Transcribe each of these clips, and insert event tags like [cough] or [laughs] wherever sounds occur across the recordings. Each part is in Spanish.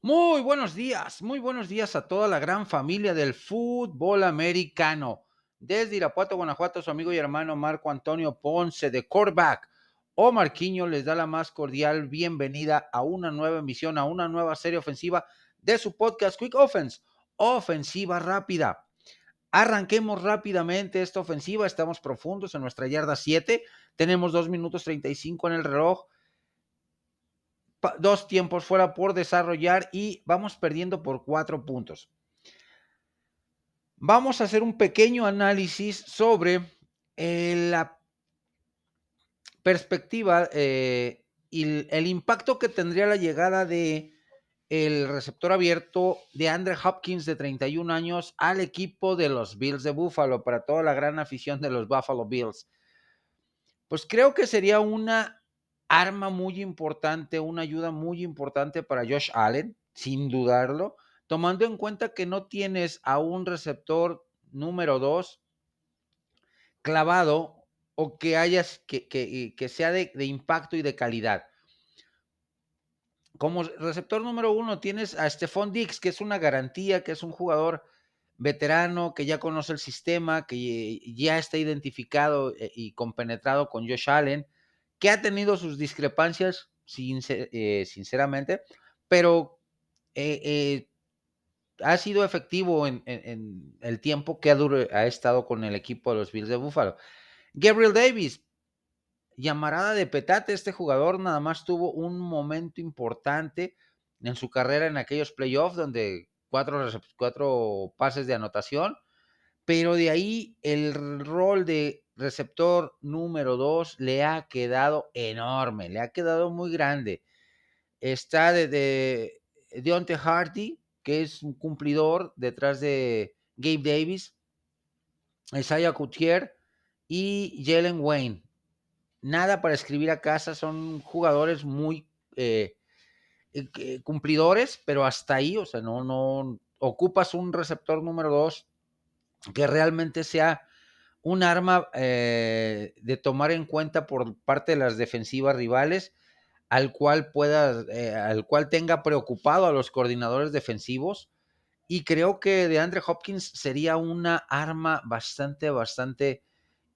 Muy buenos días, muy buenos días a toda la gran familia del fútbol americano. Desde Irapuato, Guanajuato, su amigo y hermano Marco Antonio Ponce de Corback o Marquiño les da la más cordial bienvenida a una nueva emisión, a una nueva serie ofensiva de su podcast Quick Offense, ofensiva rápida. Arranquemos rápidamente esta ofensiva, estamos profundos en nuestra yarda 7, tenemos 2 minutos 35 en el reloj dos tiempos fuera por desarrollar y vamos perdiendo por cuatro puntos. Vamos a hacer un pequeño análisis sobre eh, la perspectiva eh, y el, impacto que tendría la llegada de el receptor abierto de Andre Hopkins de 31 años al equipo de los Bills de Buffalo para toda la gran afición de los Buffalo Bills. Pues creo que sería una arma muy importante, una ayuda muy importante para Josh Allen, sin dudarlo, tomando en cuenta que no tienes a un receptor número dos clavado o que hayas que, que, sea de, de, impacto y de calidad. Como receptor número uno tienes a Stephon Dix, que es una garantía, que es un jugador veterano, que ya conoce el sistema, que ya está identificado eh, y compenetrado con Josh Allen que ha tenido sus discrepancias, eh, sinceramente, pero eh, eh, ha sido efectivo en, el tiempo que ha, estado con el equipo de los Bills de Buffalo. Gabriel Davis, llamarada de petate, este jugador nada más tuvo un momento importante en su carrera en aquellos playoffs donde cuatro pases de anotación, pero de ahí el rol de receptor número dos le ha quedado enorme, le ha quedado muy grande. Está de, de Deontay Hardy, que es un cumplidor detrás de Gabe Davis, Isaiah Coutier y Jalen Wayne. Nada para escribir a casa, son jugadores muy eh, eh, cumplidores, pero hasta ahí, o sea, no, no ocupas un receptor número dos que realmente sea un arma eh, de tomar en cuenta por parte de las defensivas rivales, al cual pueda, eh, al cual tenga preocupado a los coordinadores defensivos. Y creo que de Andre Hopkins sería una arma bastante, bastante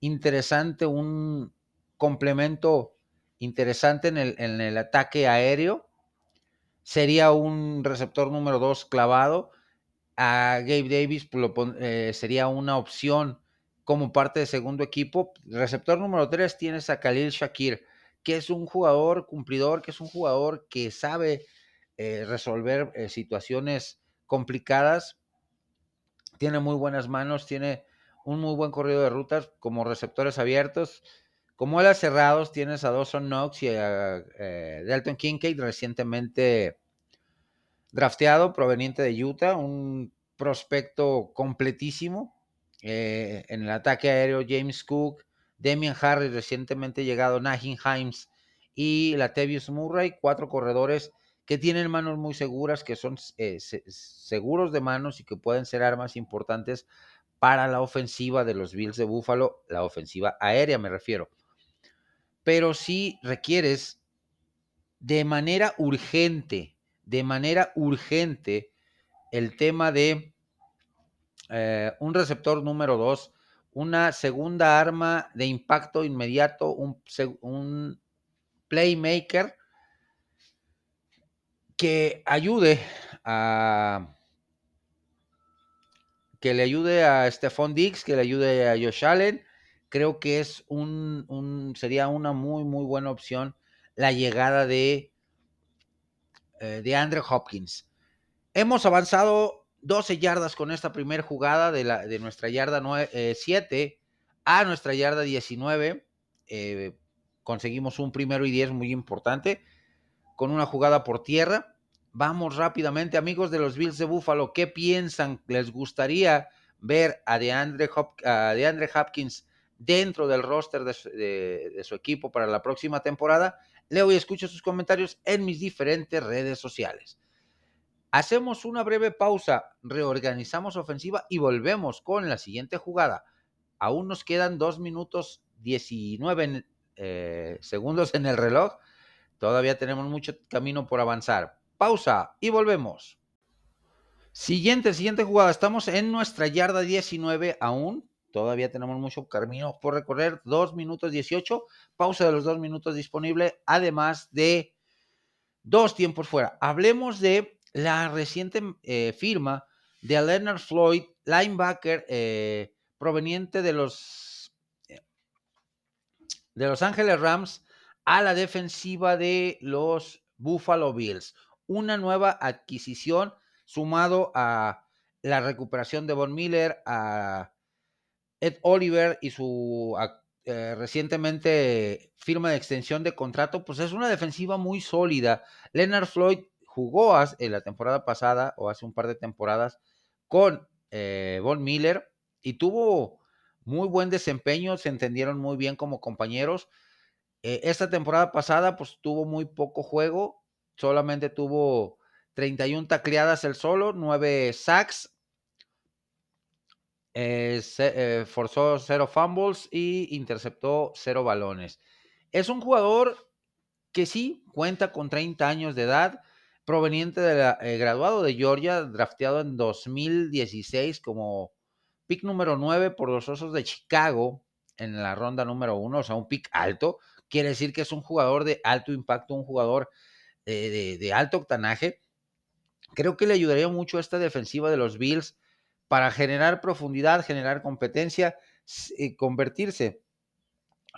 interesante, un complemento interesante en el, en el ataque aéreo. Sería un receptor número dos clavado. A Gabe Davis pues, eh, sería una opción como parte de segundo equipo. Receptor número 3 tienes a Khalil Shakir, que es un jugador cumplidor, que es un jugador que sabe eh, resolver eh, situaciones complicadas. Tiene muy buenas manos, tiene un muy buen corrido de rutas como receptores abiertos. Como alas cerrados tienes a Dawson Knox y a Dalton Kincaid, recientemente drafteado, proveniente de Utah, un prospecto completísimo, eh, en el ataque aéreo, James Cook, Demian Harris, recientemente llegado, Najin Himes y Latavius Murray, cuatro corredores que tienen manos muy seguras, que son eh, seguros de manos y que pueden ser armas importantes para la ofensiva de los Bills de Buffalo, la ofensiva aérea me refiero. Pero si requieres de manera urgente, de manera urgente, el tema de eh, un receptor número dos, una segunda arma de impacto inmediato, un, playmaker que ayude a que le ayude a Stephon Diggs, que le ayude a Josh Allen. Creo que es un, sería una muy, muy buena opción la llegada de, eh, de Andrew Hopkins. Hemos avanzado 12 yardas con esta primera jugada de, la, de nuestra yarda 7 eh, a nuestra yarda 19. Eh, conseguimos un primero y 10 muy importante con una jugada por tierra. Vamos rápidamente, amigos de los Bills de Buffalo, ¿qué piensan? ¿Les gustaría ver a DeAndre, Hopkins dentro del roster de, de su equipo para la próxima temporada? Leo y escucho sus comentarios en mis diferentes redes sociales. Hacemos una breve pausa, reorganizamos ofensiva y volvemos con la siguiente jugada. Aún nos quedan dos minutos 19 eh, segundos en el reloj. Todavía tenemos mucho camino por avanzar. Pausa y volvemos. Siguiente, siguiente jugada. Estamos en nuestra yarda 19 aún. Todavía tenemos mucho camino por recorrer. 2 minutos 18. Pausa de los 2 minutos disponible. Además de dos tiempos fuera. Hablemos de la reciente eh, firma de Leonard Floyd, linebacker eh, proveniente de los, eh, de los Ángeles Rams a la defensiva de los Buffalo Bills. Una nueva adquisición sumado a la recuperación de Von Miller, a Ed Oliver y su eh, recientemente firma de extensión de contrato, pues es una defensiva muy sólida. Leonard Floyd jugó en la temporada pasada o hace un par de temporadas con eh, Von Miller y tuvo muy buen desempeño, se entendieron muy bien como compañeros. Eh, esta temporada pasada pues tuvo muy poco juego, solamente tuvo 31 tacleadas el solo, 9 sacks, eh, forzó 0 fumbles y interceptó 0 balones. Es un jugador que sí cuenta con 30 años de edad, proveniente del eh, graduado de Georgia, drafteado en 2016 como pick número 9 por los Osos de Chicago en la ronda número 1, o sea, un pick alto. Quiere decir que es un jugador de alto impacto, un jugador de, de alto octanaje. Creo que le ayudaría mucho a esta defensiva de los Bills para generar profundidad, generar competencia, y convertirse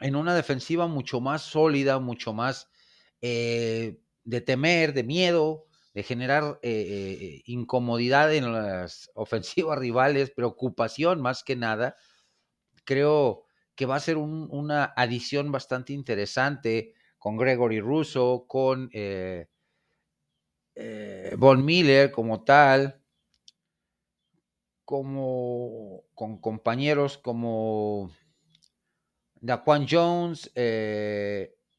en una defensiva mucho más sólida, mucho más eh, de temer, de miedo, de generar eh, eh, incomodidad en las [laughs] ofensivas rivales, preocupación más que nada. Creo que va a ser una adición bastante interesante con Gregory Russo, con Von Miller como tal, como con compañeros como Daquan Jones,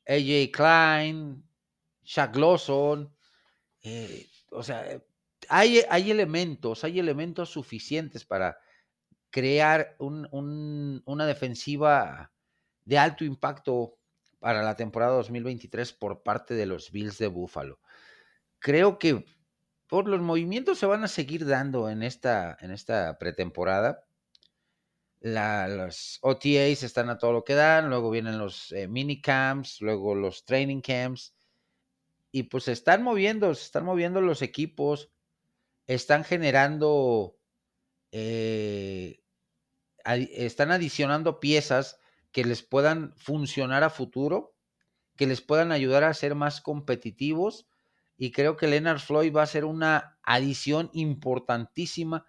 AJ Klein, Shaq Lawson, eh, o sea, hay, hay, elementos, hay elementos suficientes para crear una defensiva de alto impacto para la temporada 2023 por parte de los Bills de Buffalo. Creo que por los movimientos se van a seguir dando en esta, en esta pretemporada. los OTAs están a todo lo que dan, luego vienen los eh, mini camps, luego los training camps y pues se están moviendo, se están moviendo los equipos, están generando, eh, están adicionando piezas que les puedan funcionar a futuro, que les puedan ayudar a ser más competitivos. Y creo que Leonard Floyd va a ser una adición importantísima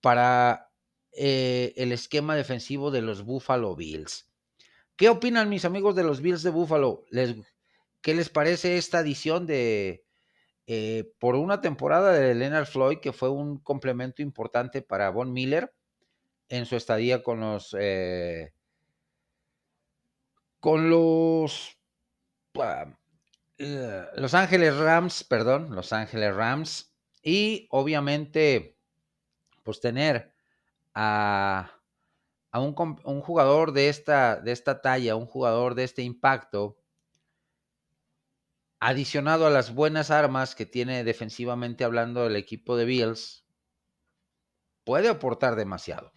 para eh, el esquema defensivo de los Buffalo Bills. ¿Qué opinan mis amigos de los Bills de Buffalo? ¿Les ¿Qué les parece esta edición de eh, por una temporada de Leonard Floyd, que fue un complemento importante para Von Miller en su estadía con los eh, con los eh, Los Ángeles Rams, perdón, Los Ángeles Rams y obviamente pues tener a, a un, un, jugador de esta, de esta talla, un jugador de este impacto adicionado a las buenas armas que tiene defensivamente hablando el equipo de Bills, puede aportar demasiado.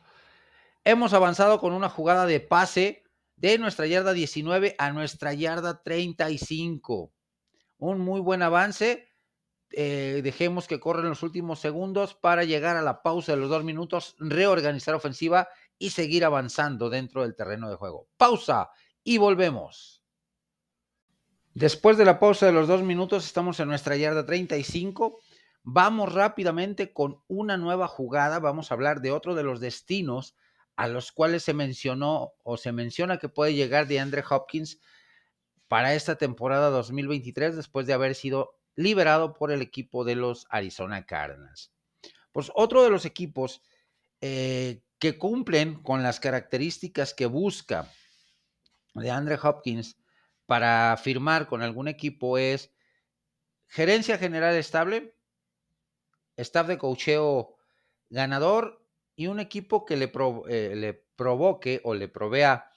Hemos avanzado con una jugada de pase de nuestra yarda 19 a nuestra yarda 35. Un muy buen avance. Eh, dejemos que corren los últimos segundos para llegar a la pausa de los dos minutos, reorganizar ofensiva y seguir avanzando dentro del terreno de juego. Pausa y volvemos. Después de la pausa de los dos minutos, estamos en nuestra yarda 35. Vamos rápidamente con una nueva jugada. Vamos a hablar de otro de los destinos a los cuales se mencionó o se menciona que puede llegar de Andre Hopkins para esta temporada 2023 después de haber sido liberado por el equipo de los Arizona Cardinals. Pues otro de los equipos eh, que cumplen con las características que busca de Andre Hopkins para firmar con algún equipo es gerencia general estable, staff de cocheo ganador y un equipo que le, eh, le provoque o le provea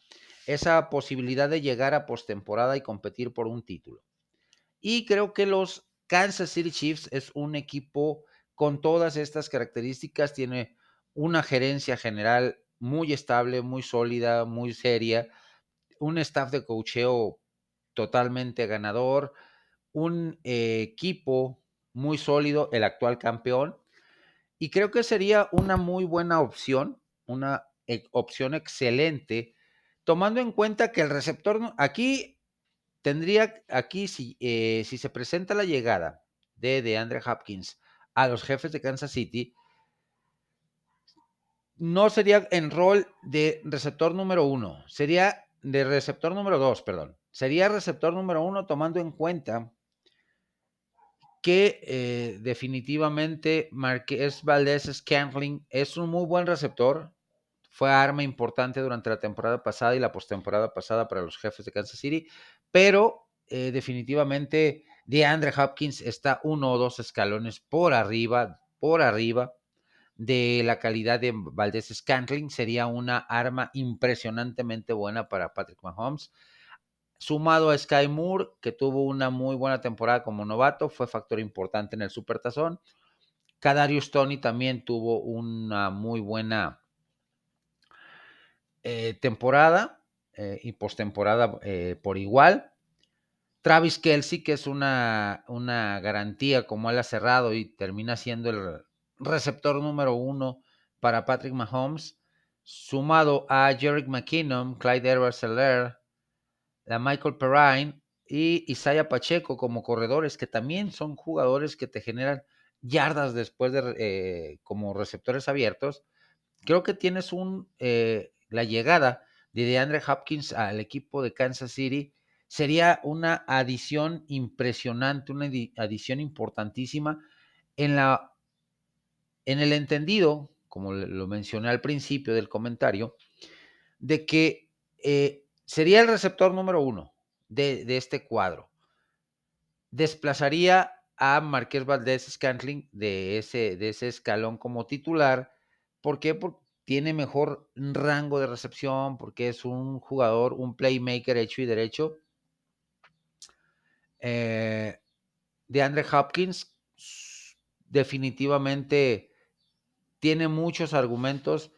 esa posibilidad de llegar a postemporada y competir por un título. Y creo que los Kansas City Chiefs es un equipo con todas estas características, tiene una gerencia general muy estable, muy sólida, muy seria, un staff de cocheo totalmente ganador, un eh, equipo muy sólido, el actual campeón, y creo que sería una muy buena opción, una eh, opción excelente, tomando en cuenta que el receptor, aquí tendría, aquí si, eh, si se presenta la llegada de, de Andre Hopkins a los jefes de Kansas City, no sería en rol de receptor número uno, sería de receptor número dos, perdón. Sería receptor número uno tomando en cuenta que eh, definitivamente Marqués Valdés Scantling es un muy buen receptor. Fue arma importante durante la temporada pasada y la postemporada pasada para los jefes de Kansas City, pero eh, definitivamente DeAndre Hopkins está uno o dos escalones por arriba, por arriba de la calidad de Valdés Scantling. Sería una arma impresionantemente buena para Patrick Mahomes. Sumado a Sky Moore, que tuvo una muy buena temporada como novato, fue factor importante en el Supertazón. Kadarius Tony también tuvo una muy buena eh, temporada eh, y postemporada eh, por igual. Travis Kelsey, que es una, una garantía como él ha cerrado y termina siendo el receptor número uno para Patrick Mahomes, sumado a Jerick McKinnon, Clyde edwards la Michael Perrine y Isaiah Pacheco como corredores, que también son jugadores que te generan yardas después de eh, como receptores abiertos. Creo que tienes un la llegada de DeAndre Hopkins al equipo de Kansas City sería una adición impresionante, una adición importantísima en la en el entendido, como lo mencioné al principio del comentario, de que eh, sería el receptor número uno de, este cuadro. Desplazaría a Marqués Valdés Scantling de ese, de ese escalón como titular. ¿Por qué? Porque tiene mejor rango de recepción, porque es un jugador, un playmaker hecho y derecho. Eh, de Andre Hopkins, definitivamente tiene muchos argumentos.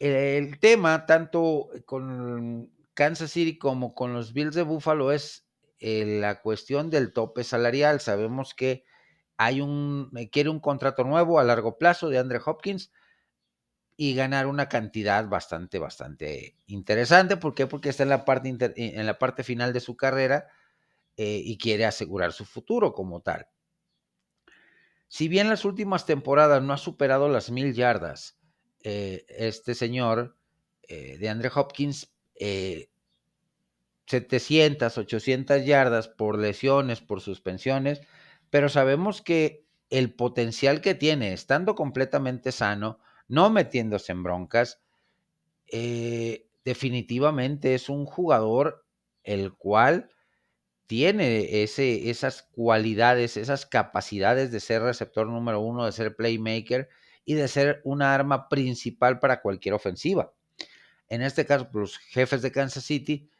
El tema, tanto con Kansas City como con los Bills de Buffalo es eh, la cuestión del tope salarial. Sabemos que hay un, eh, quiere un contrato nuevo a largo plazo de Andre Hopkins y ganar una cantidad bastante, bastante interesante. ¿Por qué? Porque está en la parte, eh, en la parte final de su carrera y quiere asegurar su futuro como tal. Si bien las últimas temporadas no ha superado las mil yardas, este señor de Andre Hopkins 700, eh, 800 yardas por lesiones, por suspensiones, pero sabemos que el potencial que tiene, estando completamente sano, no metiéndose en broncas, eh, definitivamente es un jugador el cual tiene ese, esas cualidades, esas capacidades de ser receptor número uno, de ser playmaker y de ser una arma principal para cualquier ofensiva. En este caso los jefes de Kansas City,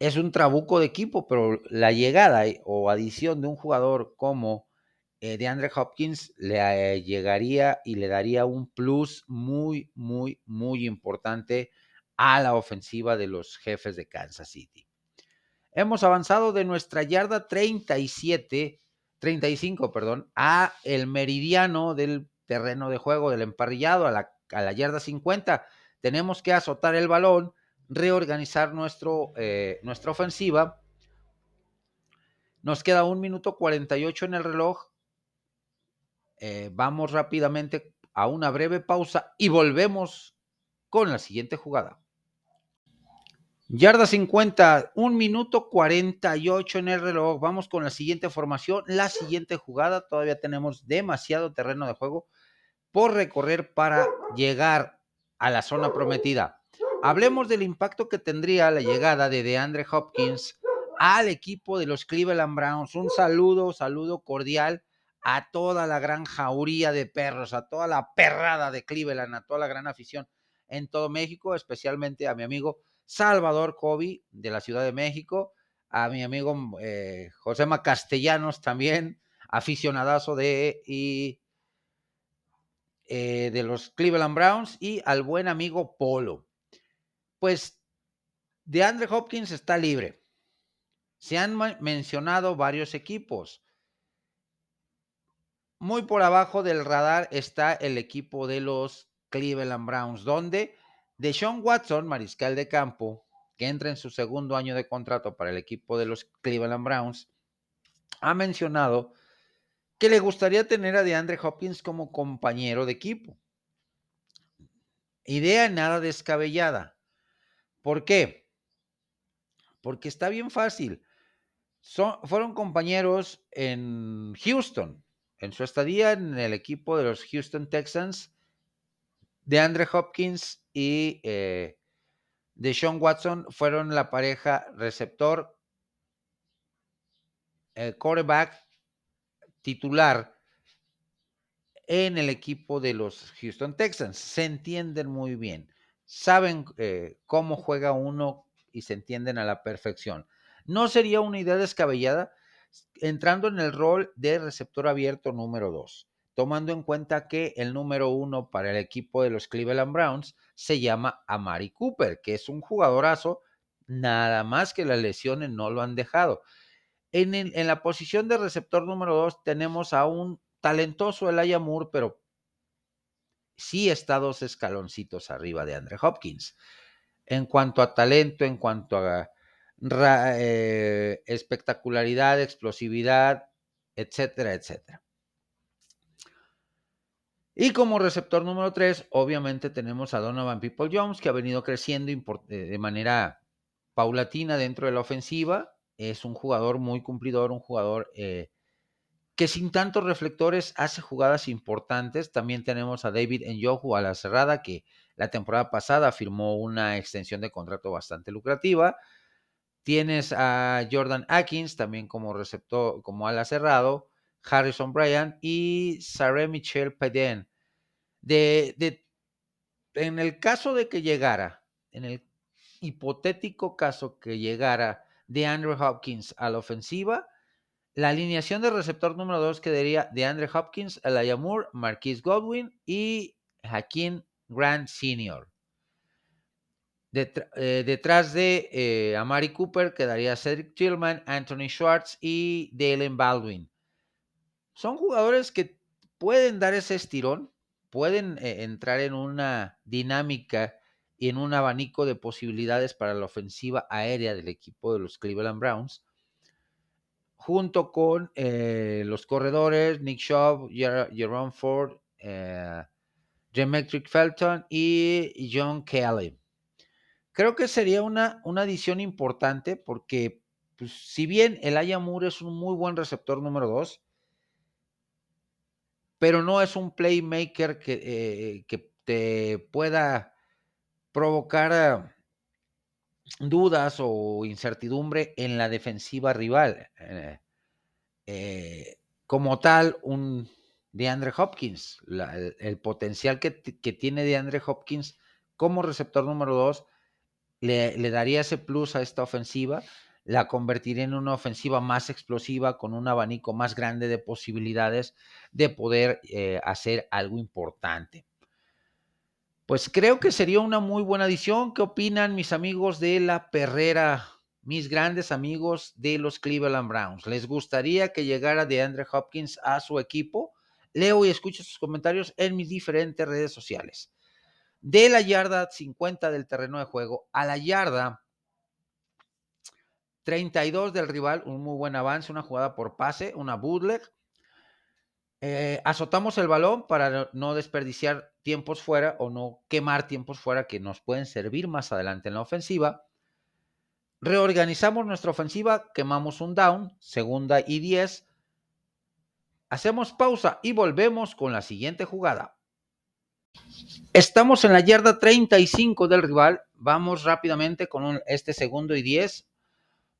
es un trabuco de equipo, pero la llegada o adición de un jugador como eh, de Andre Hopkins le eh, llegaría y le daría un plus muy, muy, muy importante a la ofensiva de los jefes de Kansas City. Hemos avanzado de nuestra yarda 37, 35, perdón, a el meridiano del terreno de juego del emparrillado, a la, a la yarda 50 tenemos que azotar el balón, reorganizar nuestro, eh, nuestra ofensiva. Nos queda un minuto 48 en el reloj. Eh, vamos rápidamente a una breve pausa y volvemos con la siguiente jugada. Yarda 50, un minuto 48 en el reloj. Vamos con la siguiente formación, la siguiente jugada. Todavía tenemos demasiado terreno de juego por recorrer para llegar a la zona prometida. Hablemos del impacto que tendría la llegada de DeAndre Hopkins al equipo de los Cleveland Browns. Un saludo, saludo cordial a toda la gran jauría de perros, a toda la perrada de Cleveland, a toda la gran afición en todo México, especialmente a mi amigo Salvador Kobe de la Ciudad de México, a mi amigo eh, Josema Castellanos también, aficionadazo de, y, eh, de los Cleveland Browns, y al buen amigo Polo. Pues de Andre Hopkins está libre. Se han mencionado varios equipos. Muy por abajo del radar está el equipo de los Cleveland Browns, donde Deshaun Watson, mariscal de campo, que entra en su segundo año de contrato para el equipo de los Cleveland Browns, ha mencionado que le gustaría tener a DeAndre Hopkins como compañero de equipo. Idea nada descabellada. ¿Por qué? Porque está bien fácil. fueron compañeros en Houston, en su estadía en el equipo de los Houston Texans, DeAndre Hopkins y eh, de Sean Watson fueron la pareja receptor, el quarterback titular en el equipo de los Houston Texans. Se entienden muy bien, saben eh, cómo juega uno y se entienden a la perfección. No sería una idea descabellada entrando en el rol de receptor abierto número 2 tomando en cuenta que el número uno para el equipo de los Cleveland Browns se llama Amari Cooper, que es un jugadorazo, nada más que las lesiones no lo han dejado. En, la posición de receptor número dos tenemos a un talentoso Elijah Moore, pero sí está dos escaloncitos arriba de Andre Hopkins. En cuanto a talento, en cuanto a eh, espectacularidad, explosividad, etcétera, etcétera. Y como receptor número 3, obviamente tenemos a Donovan People Jones, que ha venido creciendo eh, de manera paulatina dentro de la ofensiva. Es un jugador muy cumplidor, un jugador eh, que sin tantos reflectores hace jugadas importantes. También tenemos a David Njoku a la cerrada, que la temporada pasada firmó una extensión de contrato bastante lucrativa. Tienes a Jordan Atkins también como receptor, como ala cerrado, Harrison Bryant y Sarah Michelle Peden de, en el caso de que llegara, en el hipotético caso que llegara de Andrew Hopkins a la ofensiva, la alineación de receptor número 2 quedaría de Andrew Hopkins, Elijah Moore, Marquise Godwin y Hakeem Grant Sr. Eh, detrás de eh, Amari Cooper quedaría Cedric Tillman, Anthony Schwartz y Dalen Baldwin. Son jugadores que pueden dar ese estirón, pueden eh, entrar en una dinámica y en un abanico de posibilidades para la ofensiva aérea del equipo de los Cleveland Browns, junto con los corredores Nick Shaw, Jerome Ford, eh, Felton y John Kelly. Creo que sería una, una adición importante porque, pues, si bien el Moore es un muy buen receptor número 2, pero no es un playmaker que, eh, que te pueda provocar ah, dudas o incertidumbre en la defensiva rival. Eh, eh, como tal, un DeAndre Hopkins, el, potencial que, que, tiene DeAndre Hopkins como receptor número dos, le, daría ese plus a esta ofensiva la convertiría en una ofensiva más explosiva, con un abanico más grande de posibilidades de poder eh, hacer algo importante. Pues creo que sería una muy buena adición. ¿Qué opinan mis amigos de la perrera, mis grandes amigos de los Cleveland Browns? ¿Les gustaría que llegara de Andre Hopkins a su equipo? Leo y escucho sus comentarios en mis diferentes redes sociales. De la yarda 50 del terreno de juego a la yarda 32 del rival, un muy buen avance, una jugada por pase, una bootleg. Eh, azotamos el balón para no desperdiciar tiempos fuera o no quemar tiempos fuera que nos pueden servir más adelante en la ofensiva. Reorganizamos nuestra ofensiva, quemamos un down, segunda y 10. Hacemos pausa y volvemos con la siguiente jugada. Estamos en la yarda 35 del rival. Vamos rápidamente con este segundo y 10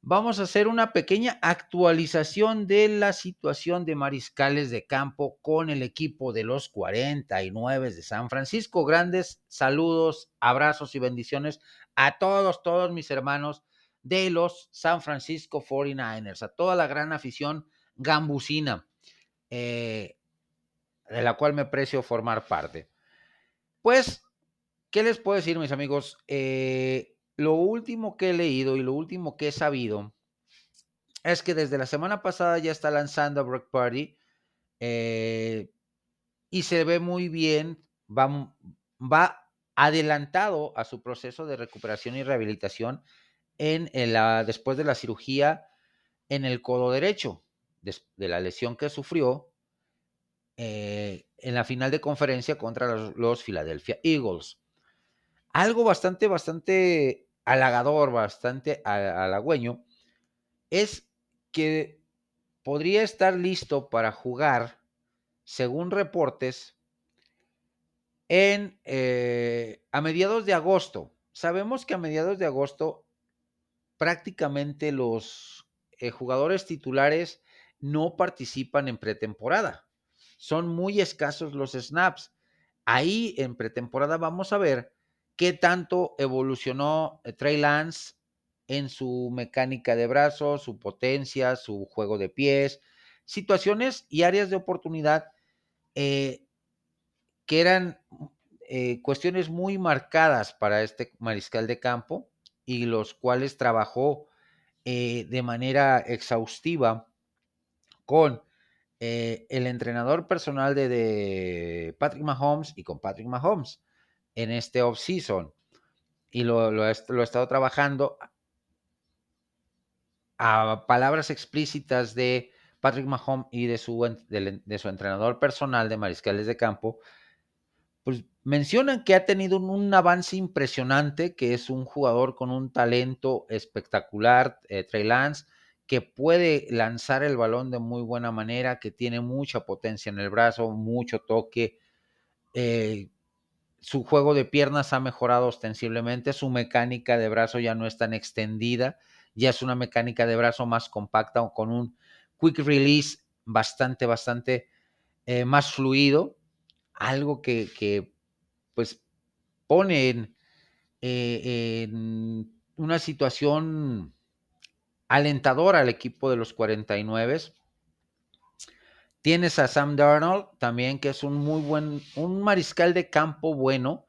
vamos a hacer una pequeña actualización de la situación de mariscales de campo con el equipo de los 49 de San Francisco. Grandes saludos, abrazos y bendiciones a todos, todos mis hermanos de los San Francisco 49ers, a toda la gran afición gambusina. eh, de la cual me precio formar parte. Pues, ¿qué les puedo decir, mis amigos? Eh, lo último que he leído y lo último que he sabido es que desde la semana pasada ya está lanzando Brock Party eh, y se ve muy bien, va, adelantado a su proceso de recuperación y rehabilitación la, después de la cirugía en el codo derecho, de, la lesión que sufrió eh, en la final de conferencia contra los, Philadelphia Eagles. Algo bastante, bastante halagador, bastante halagüeño, es que podría estar listo para jugar, según reportes, en, eh, a mediados de agosto. Sabemos que a mediados de agosto prácticamente los eh, jugadores titulares no participan en pretemporada. Son muy escasos los snaps. Ahí en pretemporada vamos a ver qué tanto evolucionó eh, Trey Lance en su mecánica de brazos, su potencia, su juego de pies, situaciones y áreas de oportunidad eh, que eran eh, cuestiones muy marcadas para este mariscal de campo y los cuales trabajó de manera exhaustiva con eh, el entrenador personal de, Patrick Mahomes y con Patrick Mahomes en este off-season. Y lo, lo, he estado trabajando a palabras explícitas de Patrick Mahomes y de su, entrenador personal de mariscales de campo, pues mencionan que ha tenido un, avance impresionante, que es un jugador con un talento espectacular, eh, Trey Lance, que puede lanzar el balón de muy buena manera, que tiene mucha potencia en el brazo, mucho toque. Eh, su juego de piernas ha mejorado ostensiblemente, su mecánica de brazo ya no es tan extendida, ya es una mecánica de brazo más compacta o con un quick release bastante, bastante eh, más fluido, algo que, pues pone en, eh, en una situación alentador al equipo de los 49. Tienes a Sam Darnold también, que es un muy buen, un mariscal de campo bueno,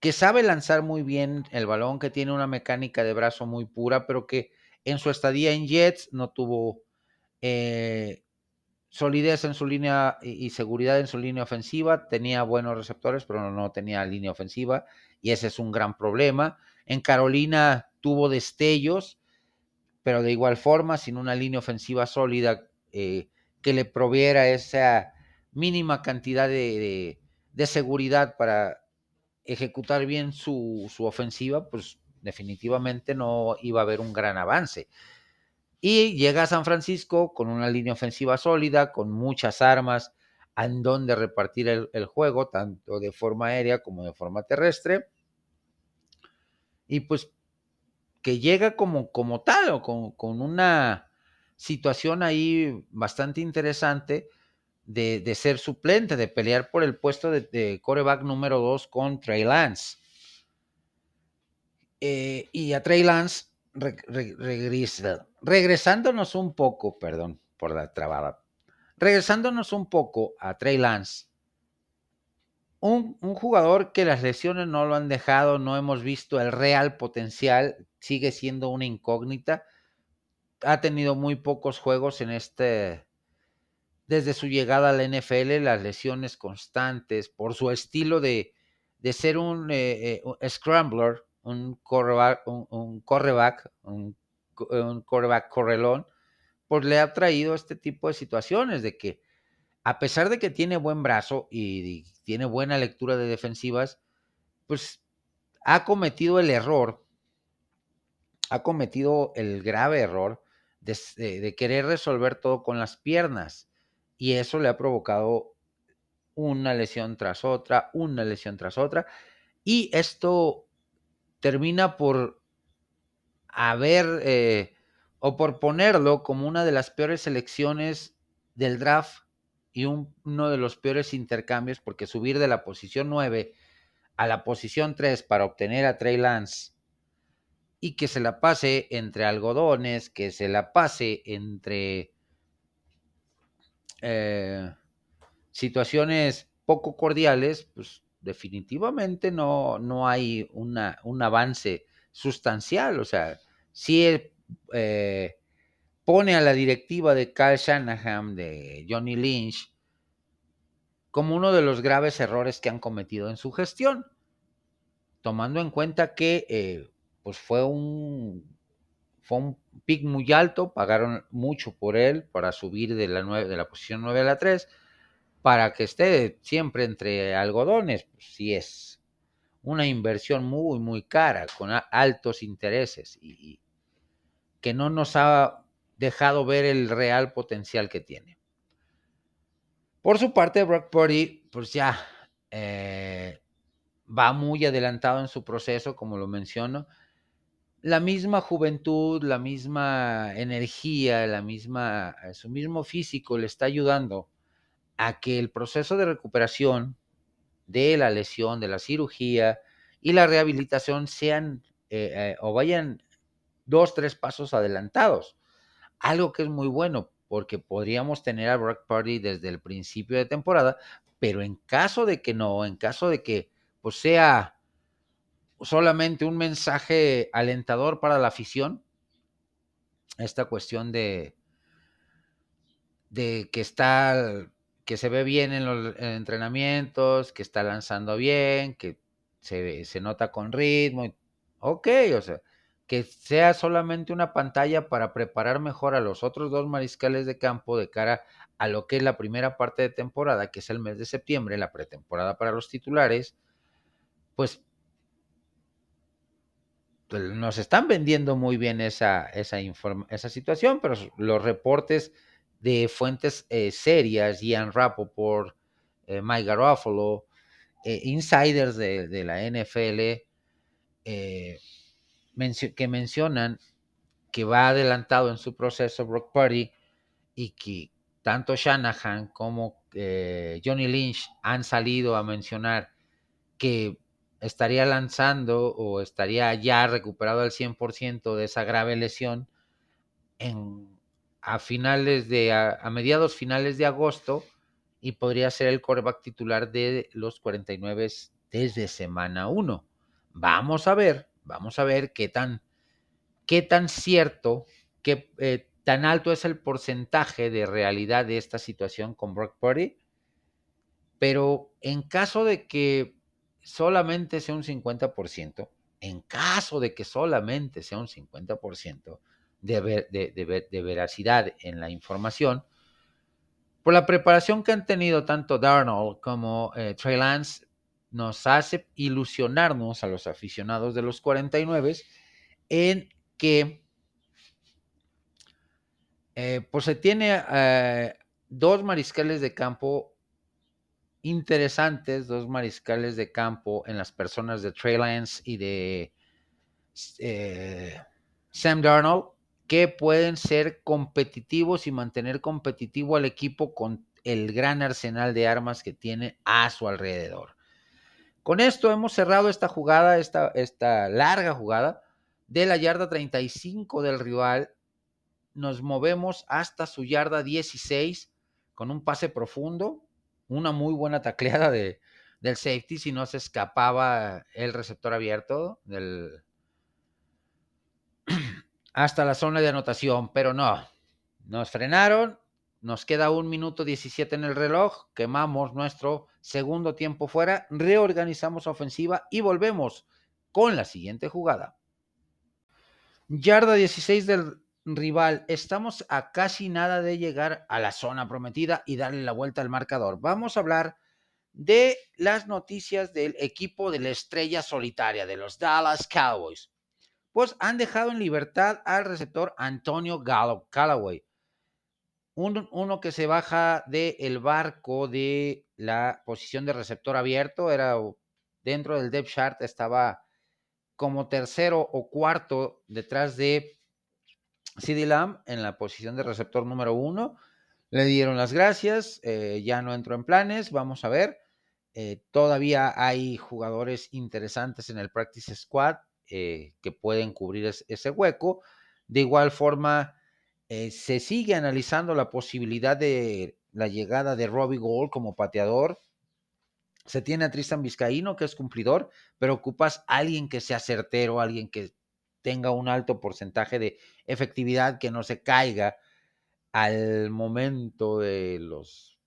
que sabe lanzar muy bien el balón, que tiene una mecánica de brazo muy pura, pero que en su estadía en Jets no tuvo eh, solidez en su línea y, seguridad en su línea ofensiva. Tenía buenos receptores, pero no tenía línea ofensiva, y ese es un gran problema. En Carolina tuvo destellos, pero de igual forma, sin una línea ofensiva sólida eh, que le proviera esa mínima cantidad de, seguridad para ejecutar bien su, ofensiva, pues definitivamente no iba a haber un gran avance. Y llega a San Francisco con una línea ofensiva sólida, con muchas armas en donde repartir el, juego, tanto de forma aérea como de forma terrestre. Y pues que llega como, como tal o con, una situación ahí bastante interesante de, ser suplente, de pelear por el puesto de, coreback número 2 con Trey Lance. Eh, y a Trey Lance, regresándonos un poco, perdón por la trabada, regresándonos un poco a Trey Lance, un, jugador que las lesiones no lo han dejado, no hemos visto el real potencial, sigue siendo una incógnita. Ha tenido muy pocos juegos en este, desde su llegada a la NFL, las lesiones constantes, por su estilo de, ser un, eh, eh, scrambler, un correback, un, un, correback, un, correlón, pues le ha traído este tipo de situaciones de que a pesar de que tiene buen brazo y tiene buena lectura de defensivas, pues ha cometido el error, ha cometido el grave error de, querer resolver todo con las piernas. Y eso le ha provocado una lesión tras otra, una lesión tras otra. Y esto termina por haber eh, o por ponerlo como una de las peores selecciones del draft y uno de los peores intercambios porque subir de la posición 9 a la posición 3 para obtener a Trey Lance y que se la pase entre algodones, que se la pase entre eh, situaciones poco cordiales, pues definitivamente no, no hay una, un avance sustancial. O sea, si eh, pone a la directiva de Kyle Shanahan, de Johnny Lynch, como uno de los graves errores que han cometido en su gestión, tomando en cuenta que eh, pues fue un, fue un pick muy alto, pagaron mucho por él para subir de la, de la posición 9 a la 3, para que esté siempre entre algodones, pues sí es una inversión muy, muy cara, con altos intereses y, que no nos ha dejado ver el real potencial que tiene. Por su parte, Brock Purdy, pues ya eh, va muy adelantado en su proceso, como lo menciono. La misma juventud, la misma energía, la misma, su mismo físico le está ayudando a que el proceso de recuperación de la lesión, de la cirugía y la rehabilitación sean eh, eh, o vayan dos, tres pasos adelantados. Algo que es muy bueno porque podríamos tener a Brock Party desde el principio de temporada, pero en caso de que no, en caso de que pues, sea solamente un mensaje alentador para la afición, esta cuestión de, de que está que se ve bien en los entrenamientos, que está lanzando bien, que se, se nota con ritmo. Ok, o sea, que sea solamente una pantalla para preparar mejor a los otros dos mariscales de campo de cara a lo que es la primera parte de temporada, que es el mes de septiembre, la pretemporada para los titulares, pues, pues nos están vendiendo muy bien esa, esa, esa situación, pero los reportes de fuentes eh, serias, Ian Rappaport, eh, Mike Garofalo, eh, insiders de, la NFL, que mencionan que va adelantado en su proceso Brock Purdy y que tanto Shanahan como Johnny Lynch han salido a mencionar que estaría lanzando o estaría ya recuperado al 100% de esa grave lesión a finales de, a, mediados finales de agosto y podría ser el coreback titular de los 49 desde semana 1. Vamos a ver, vamos a ver qué tan, qué tan cierto, qué eh, tan alto es el porcentaje de realidad de esta situación con Brock Purdy. Pero en caso de que solamente sea un 50%, en caso de que solamente sea un 50%, de, veracidad en la información, por la preparación que han tenido tanto Darnold como eh, Trey Lance, nos hace ilusionarnos a los aficionados de los 49 en que eh, pues se tiene eh, dos mariscales de campo interesantes, dos mariscales de campo en las personas de Trey Lance y de Sam Darnold, que pueden ser competitivos y mantener competitivo al equipo con el gran arsenal de armas que tiene a su alrededor. Con esto hemos cerrado esta jugada, esta, larga jugada de la yarda 35 del rival. Nos movemos hasta su yarda 16 con un pase profundo, una muy buena tacleada de, del safety si no se escapaba el receptor abierto del, [clears throat] hasta la zona de anotación, pero no. Nos frenaron, nos queda un minuto 17 en el reloj, quemamos nuestro segundo tiempo fuera, reorganizamos ofensiva y volvemos con la siguiente jugada. Yarda 16 del rival, estamos a casi nada de llegar a la zona prometida y darle la vuelta al marcador. Vamos a hablar de las noticias del equipo de la estrella solitaria, de los Dallas Cowboys pues han dejado en libertad al receptor Antonio Callaway, uno que se baja del barco de la posición de receptor abierto, era dentro del depth chart, estaba como tercero o cuarto detrás de CD Lamb en la posición de receptor número uno. Le dieron las gracias, eh, ya no entró en planes, vamos a ver. Eh, todavía hay jugadores interesantes en el practice squad. Eh, que pueden cubrir ese hueco. De igual forma, eh, se sigue analizando la posibilidad de la llegada de Robbie Gold como pateador. Se tiene a Tristan Vizcaíno, que es cumplidor, pero ocupas a alguien que sea certero, alguien que tenga un alto porcentaje de efectividad, que no se caiga al momento de los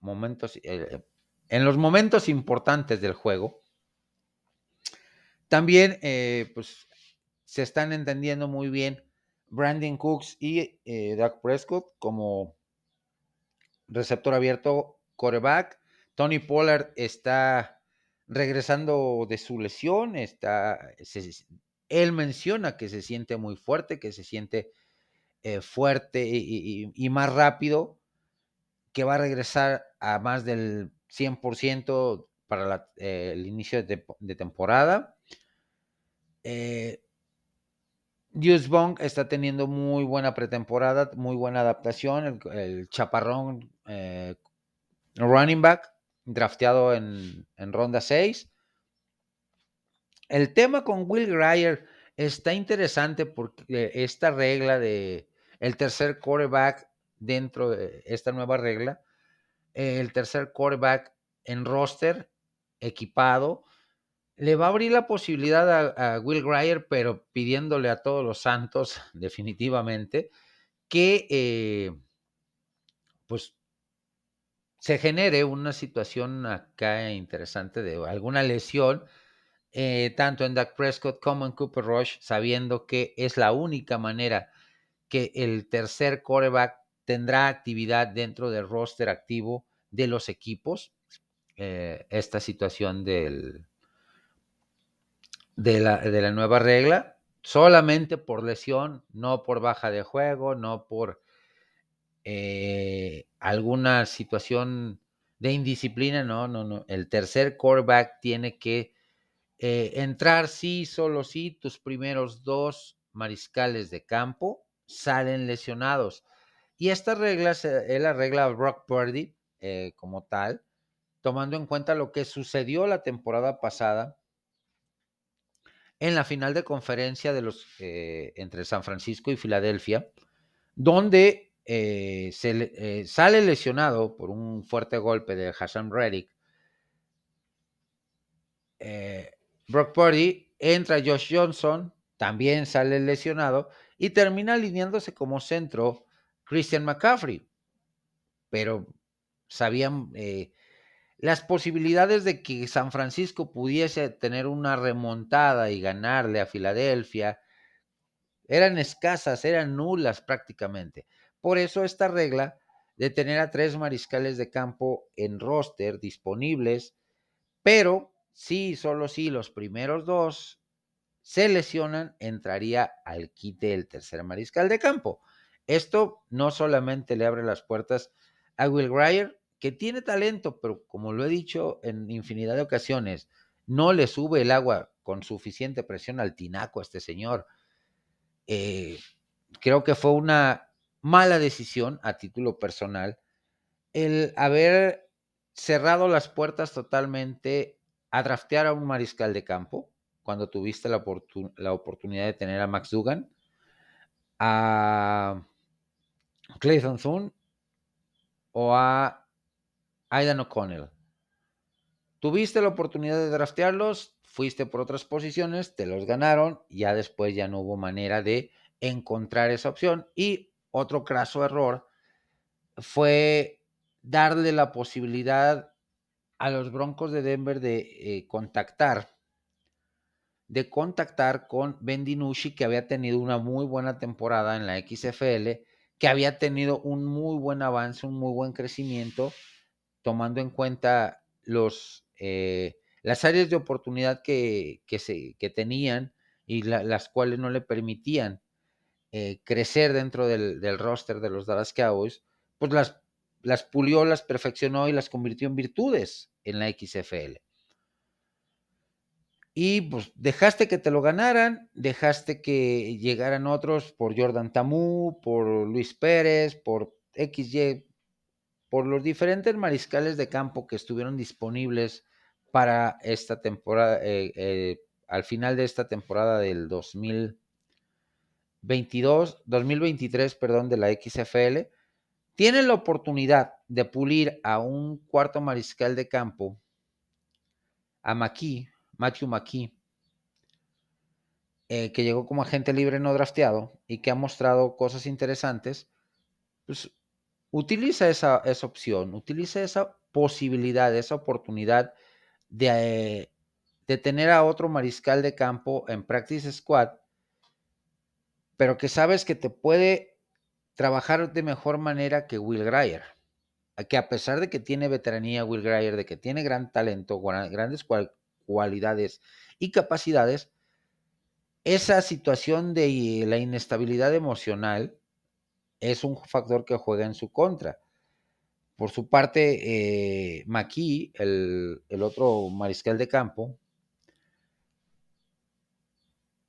momentos, eh, en los momentos importantes del juego. También, eh, pues, se están entendiendo muy bien Brandon Cooks y eh, Doug Prescott como receptor abierto, coreback. Tony Pollard está regresando de su lesión, está, él menciona que se siente muy fuerte, que se siente eh, fuerte y, más rápido, que va a regresar a más del 100% para eh, el inicio de, temporada. Eh, Bong está teniendo muy buena pretemporada, muy buena adaptación. El, chaparrón eh, running back, drafteado en, en ronda 6. El tema con Will Grier está interesante porque esta regla de el tercer quarterback dentro de esta nueva regla, el tercer quarterback en roster equipado, le va a abrir la posibilidad a, Will Grier, pero pidiéndole a todos los santos, [laughs] definitivamente, que eh, pues se genere una situación acá interesante de alguna lesión, eh, tanto en Dak Prescott como en Cooper Rush, sabiendo que es la única manera que el tercer quarterback tendrá actividad dentro del roster activo de los equipos. Eh, esta situación del, de la, nueva regla, solamente por lesión, no por baja de juego, no por eh, alguna situación de indisciplina, no, no, no. El tercer quarterback tiene que eh, entrar sí, solo sí, tus primeros dos mariscales de campo salen lesionados. Y esta regla es la regla Brock Purdy eh, como tal, tomando en cuenta lo que sucedió la temporada pasada en la final de conferencia de los, eh, entre San Francisco y Filadelfia, donde eh, se, eh, sale lesionado por un fuerte golpe de Hassan Reddick. Brock Purdy entra Josh Johnson, también sale lesionado y termina alineándose como centro Christian McCaffrey. Pero sabían las posibilidades de que San Francisco pudiese tener una remontada y ganarle a Filadelfia eran escasas, eran nulas prácticamente. Por eso esta regla de tener a tres mariscales de campo en roster disponibles, pero sí, solo si los primeros dos se lesionan, entraría al quite el tercer mariscal de campo. Esto no solamente le abre las puertas a Will Grier, que tiene talento, pero como lo he dicho en infinidad de ocasiones, no le sube el agua con suficiente presión al tinaco a este señor. Eh, creo que fue una mala decisión a título personal el haber cerrado las puertas totalmente a draftear a un mariscal de campo cuando tuviste la, la oportunidad de tener a Max Dugan, a Clayton Thune o a Aidan O'Connell. Tuviste la oportunidad de draftearlos, fuiste por otras posiciones, te los ganaron, ya después ya no hubo manera de encontrar esa opción. Y otro craso error fue darle la posibilidad a los Broncos de Denver de eh, contactar, de contactar con Ben DiNucci, que había tenido una muy buena temporada en la XFL, que había tenido un muy buen avance, un muy buen crecimiento tomando en cuenta los, eh, las áreas de oportunidad que, se, tenían y las cuales no le permitían eh, crecer dentro del, roster de los Dallas Cowboys, pues las, las pulió, las perfeccionó y las convirtió en virtudes en la XFL. Y pues dejaste que te lo ganaran, dejaste que llegaran otros por Jordan Tamú, por Luis Pérez, por XY por los diferentes mariscales de campo que estuvieron disponibles para esta temporada, eh, eh, al final de esta temporada del 2022, 2023, perdón, de la XFL, tienen la oportunidad de pulir a un cuarto mariscal de campo, a Matthew McKee, eh, que llegó como agente libre no drafteado y que ha mostrado cosas interesantes, pues utiliza esa, esa opción, utiliza esa posibilidad, esa oportunidad de, de tener a otro mariscal de campo en practice squad, pero que sabes que te puede trabajar de mejor manera que Will Greyer, que a pesar de que tiene veteranía Will Greyer, de que tiene gran talento, grandes cualidades y capacidades, esa situación de la inestabilidad emocional es un factor que juega en su contra. Por su parte, eh, el, el otro mariscal de campo,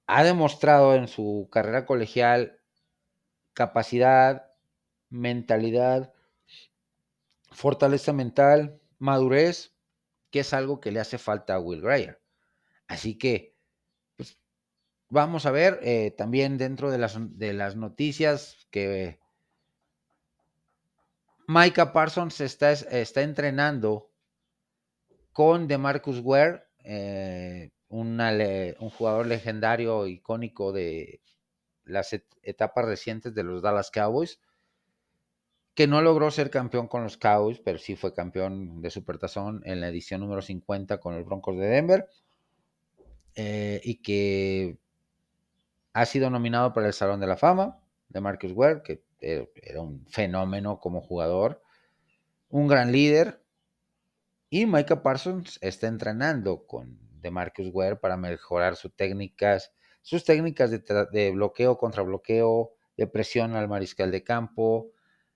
ha demostrado en su carrera colegial capacidad, mentalidad, fortaleza mental, madurez, que es algo que le hace falta a Will Greyer. Así que Vamos a ver eh, también dentro de las, de las noticias que Micah Parsons está, está entrenando con DeMarcus Ware, eh, un jugador legendario, icónico de las etapas recientes de los Dallas Cowboys, que no logró ser campeón con los Cowboys, pero sí fue campeón de Supertazón en la edición número 50 con los Broncos de Denver, eh, y que ha sido nominado para el Salón de la Fama de Marcus Ware, que era un fenómeno como jugador, un gran líder. Y Micah Parsons está entrenando con Marcus Ware para mejorar sus técnicas, sus técnicas de, de bloqueo contra bloqueo, de presión al mariscal de campo,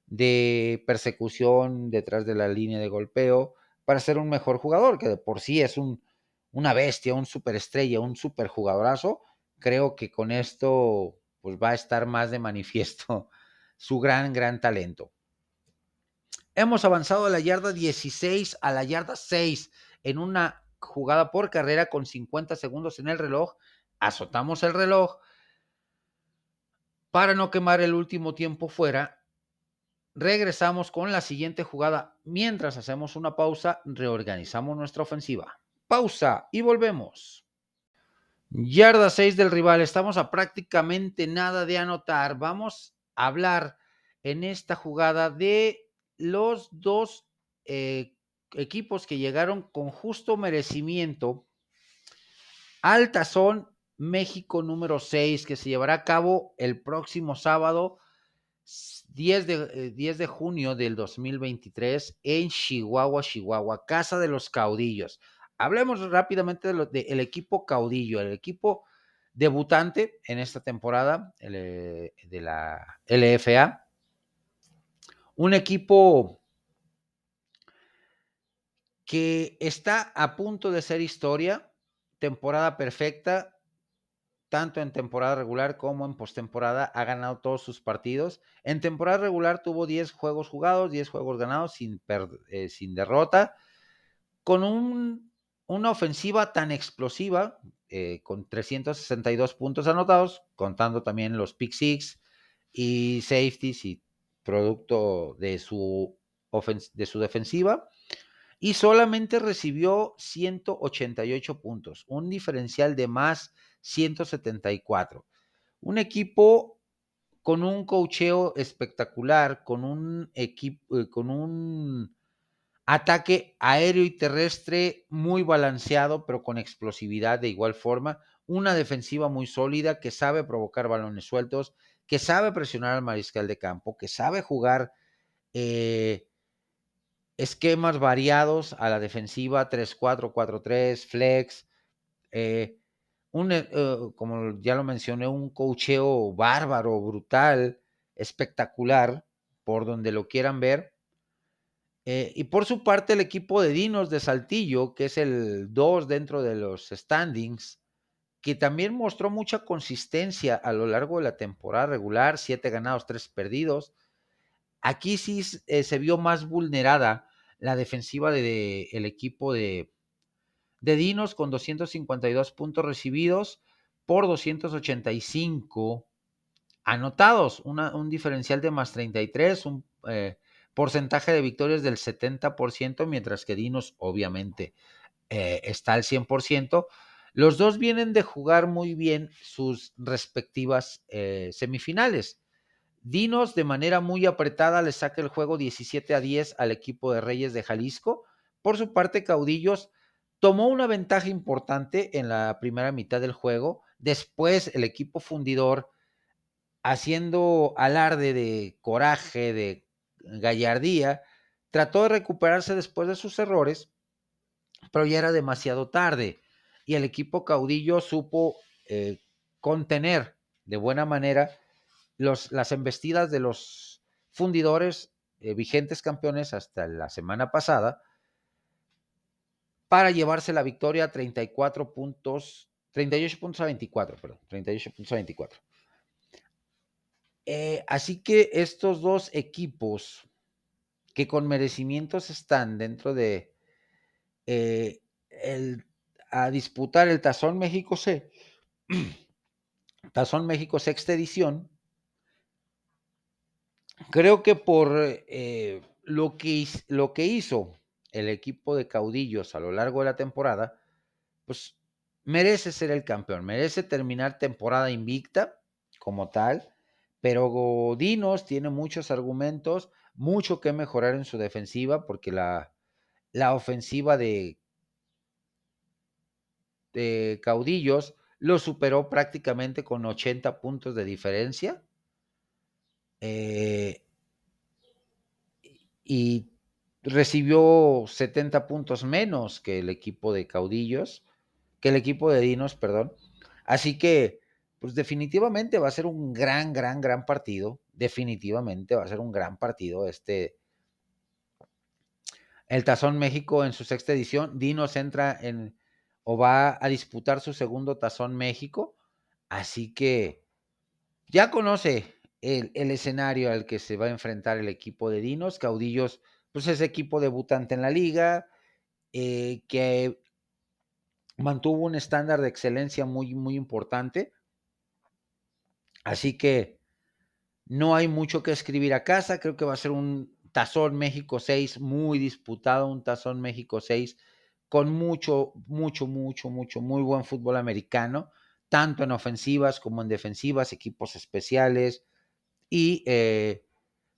de persecución detrás de la línea de golpeo, para ser un mejor jugador, que de por sí es un, una bestia, un superestrella, un superjugadorazo, creo que con esto pues va a estar más de manifiesto [laughs] su gran, gran talento. Hemos avanzado de la yarda 16 a la yarda 6 en una jugada por carrera con 50 segundos en el reloj. Azotamos el reloj para no quemar el último tiempo fuera. Regresamos con la siguiente jugada. Mientras hacemos una pausa, reorganizamos nuestra ofensiva. Pausa y volvemos. Yarda 6 del rival, estamos a prácticamente nada de anotar. Vamos a hablar en esta jugada de los dos eh, equipos que llegaron con justo merecimiento al tazón México número 6, que se llevará a cabo el próximo sábado 10 de, 10 eh, de junio del 2023 en Chihuahua, Chihuahua, Casa de los Caudillos. Hablemos rápidamente del equipo caudillo, el equipo debutante en esta temporada eh, de la LFA. Un equipo que está a punto de ser historia, temporada perfecta, tanto en temporada regular como en postemporada, ha ganado todos sus partidos. En temporada regular tuvo 10 juegos jugados, 10 juegos ganados sin, eh, sin derrota, con un una ofensiva tan explosiva, eh, con 362 puntos anotados, contando también los pick six y safeties y producto de su, de su defensiva, y solamente recibió 188 puntos, un diferencial de más 174. Un equipo con un cocheo espectacular, con un equipo, eh, con un Ataque aéreo y terrestre muy balanceado, pero con explosividad de igual forma. Una defensiva muy sólida que sabe provocar balones sueltos, que sabe presionar al mariscal de campo, que sabe jugar eh, esquemas variados a la defensiva, 3-4, 4-3, flex. Eh, un, eh, como ya lo mencioné, un cocheo bárbaro, brutal, espectacular, por donde lo quieran ver. Eh, y por su parte, el equipo de Dinos de Saltillo, que es el 2 dentro de los standings, que también mostró mucha consistencia a lo largo de la temporada regular, 7 ganados, 3 perdidos. Aquí sí eh, se vio más vulnerada la defensiva del de, el equipo de, de Dinos con 252 puntos recibidos por 285 anotados, un diferencial de más 33, un, eh, porcentaje de victorias del 70%, mientras que Dinos obviamente eh, está al 100%. Los dos vienen de jugar muy bien sus respectivas eh, semifinales. Dinos de manera muy apretada le saca el juego 17 a 10 al equipo de Reyes de Jalisco. Por su parte, Caudillos tomó una ventaja importante en la primera mitad del juego. Después el equipo fundidor, haciendo alarde de coraje, de gallardía, trató de recuperarse después de sus errores, pero ya era demasiado tarde y el equipo caudillo supo eh, contener de buena manera los, las embestidas de los fundidores eh, vigentes campeones hasta la semana pasada para llevarse la victoria a 34 puntos, 38 puntos a 24, perdón, 38 puntos a 24. Eh, así que estos dos equipos que con merecimientos están dentro de el a disputar el Tazón México C, [clears throat] Tazón México sexta edición, creo que por eh, lo, que, lo que hizo el equipo de caudillos a lo largo de la temporada, pues merece ser el campeón, merece terminar temporada invicta como tal, pero Godinos tiene muchos argumentos, mucho que mejorar en su defensiva, porque la, la ofensiva de de caudillos lo superó prácticamente con 80 puntos de diferencia. Eh, y recibió 70 puntos menos que el equipo de caudillos, que el equipo de Dinos, perdón. Así que, pues definitivamente va a ser un gran, gran, gran partido. Definitivamente va a ser un gran partido este. El Tazón México en su sexta edición. Dinos entra en, o va a disputar su segundo tazón México. Así que ya conoce el, escenario al que se va a enfrentar el equipo de Dinos. Caudillos, pues es equipo debutante en la liga, eh, que mantuvo un estándar de excelencia muy, muy importante. Así que no hay mucho que escribir a casa. Creo que va a ser un Tazón México 6 muy disputado, un Tazón México 6 con mucho, mucho, mucho, mucho, muy buen fútbol americano, tanto en ofensivas como en defensivas, equipos especiales y eh,